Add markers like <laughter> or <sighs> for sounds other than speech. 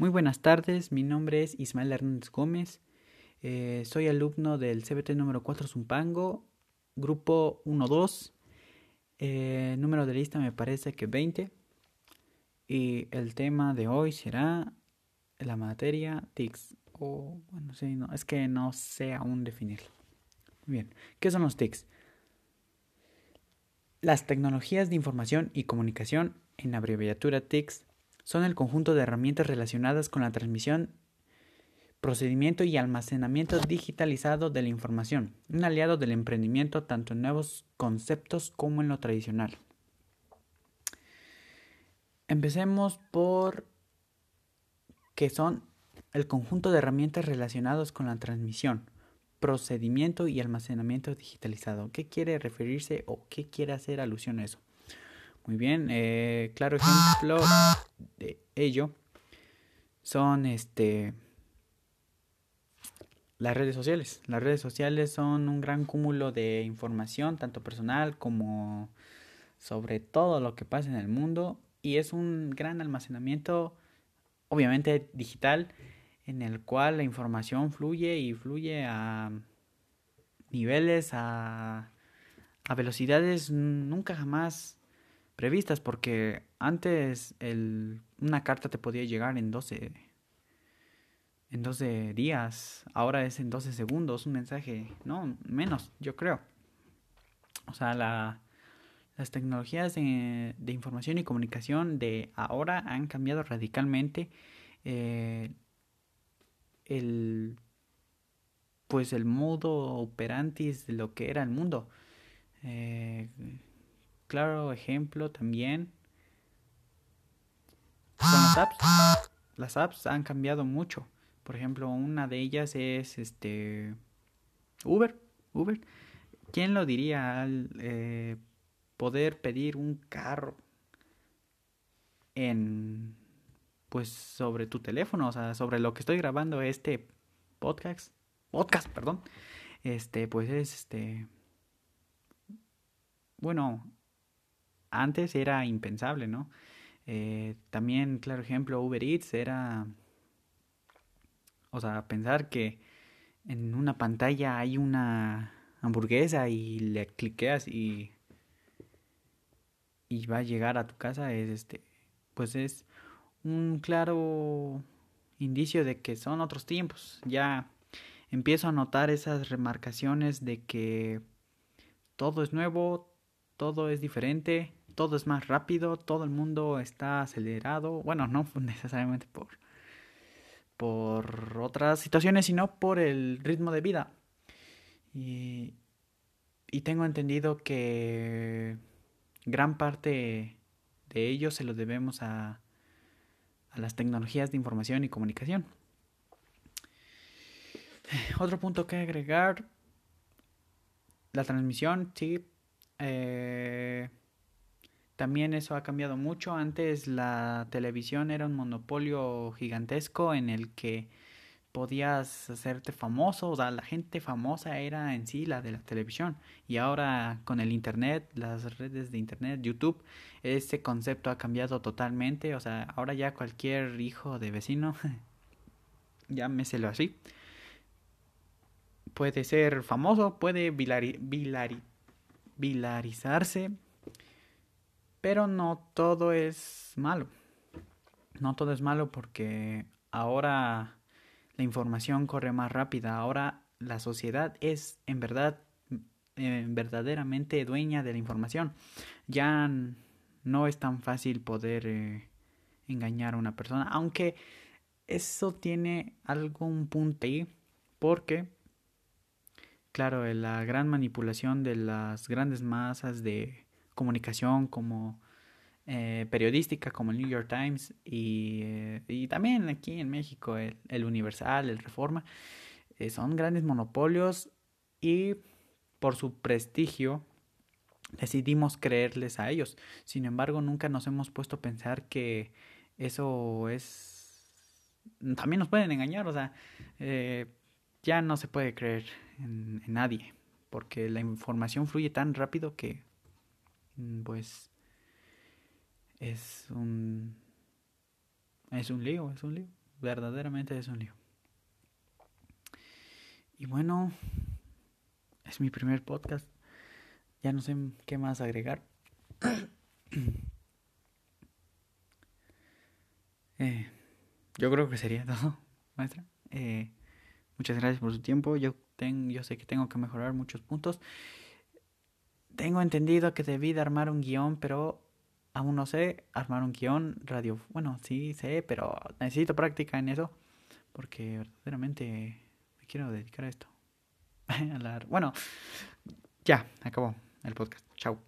Muy buenas tardes, mi nombre es Ismael Hernández Gómez, eh, soy alumno del CBT número 4 Zumpango, grupo 1-2, eh, número de lista me parece que 20 y el tema de hoy será la materia TICS o bueno, sí, no, es que no sé aún definirlo. Bien, ¿qué son los TICS? Las tecnologías de información y comunicación, en abreviatura TICS, son el conjunto de herramientas relacionadas con la transmisión, procedimiento y almacenamiento digitalizado de la información, un aliado del emprendimiento tanto en nuevos conceptos como en lo tradicional. Empecemos por que son el conjunto de herramientas relacionadas con la transmisión, procedimiento y almacenamiento digitalizado. ¿Qué quiere referirse o qué quiere hacer alusión a eso? Muy bien, eh, claro ejemplo de ello son este las redes sociales. Las redes sociales son un gran cúmulo de información, tanto personal como sobre todo lo que pasa en el mundo y es un gran almacenamiento, obviamente digital, en el cual la información fluye y fluye a niveles, a, a velocidades nunca jamás previstas, porque antes el, una carta te podía llegar en 12, en 12 días, ahora es en 12 segundos un mensaje, no, menos, yo creo. O sea, la, las tecnologías de, información y comunicación de ahora han cambiado radicalmente eh, el pues el modo operantis de lo que era el mundo. Eh, claro ejemplo también son las apps. Las apps han cambiado mucho. Por ejemplo, una de ellas es este Uber. Uber. ¿Quién lo diría al eh, poder pedir un carro en pues sobre tu teléfono, o sea, sobre lo que estoy grabando este podcast, podcast, perdón. Este, pues es este bueno, antes era impensable, ¿no? Eh, también, claro ejemplo, Uber Eats era, o sea, pensar que en una pantalla hay una hamburguesa y le cliqueas y y va a llegar a tu casa es este pues es un claro indicio de que son otros tiempos ya empiezo a notar esas remarcaciones de que todo es nuevo todo es diferente todo es más rápido, todo el mundo está acelerado, bueno, no <laughs> necesariamente por, por otras situaciones, sino por el ritmo de vida. Y, y tengo entendido que gran parte de ello se lo debemos a, a las tecnologías de información y comunicación. <sighs> Otro punto que agregar, la transmisión, sí. Eh, también eso ha cambiado mucho. Antes la televisión era un monopolio gigantesco en el que podías hacerte famoso, o sea, la gente famosa era en sí la de la televisión. Y ahora con el Internet, las redes de Internet, YouTube, ese concepto ha cambiado totalmente. O sea, ahora ya cualquier hijo de vecino, <laughs> llámeselo así, puede ser famoso, puede vilari, vilarizarse pero no todo es malo. No todo es malo porque ahora la información corre más rápida. Ahora la sociedad es en verdad eh, verdaderamente dueña de la información. Ya no es tan fácil poder eh, engañar a una persona, aunque eso tiene algún punto ahí porque claro, la gran manipulación de las grandes masas de comunicación como eh, periodística como el New York Times y, eh, también aquí en México el, Universal, el Reforma, eh, son grandes monopolios y por su prestigio decidimos creerles a ellos. Sin embargo, nunca nos hemos puesto a pensar que eso es... También nos pueden engañar, o sea, ya no se puede creer en, nadie, porque la información fluye tan rápido que pues es un es un lío, es un lío. verdaderamente es un lío. Y bueno, es mi primer podcast. Ya no sé qué más agregar. <coughs> Eh, yo creo que sería <laughs> todo, maestra. Eh, muchas gracias por su tiempo. Yo, tengo, yo sé que tengo que mejorar muchos puntos. Tengo entendido que debí de armar un guion, pero aún no sé armar un guion radio. Bueno, sí sé, pero necesito práctica en eso. Porque verdaderamente me quiero dedicar a esto. <laughs> bueno, ya, acabó el podcast. Chao.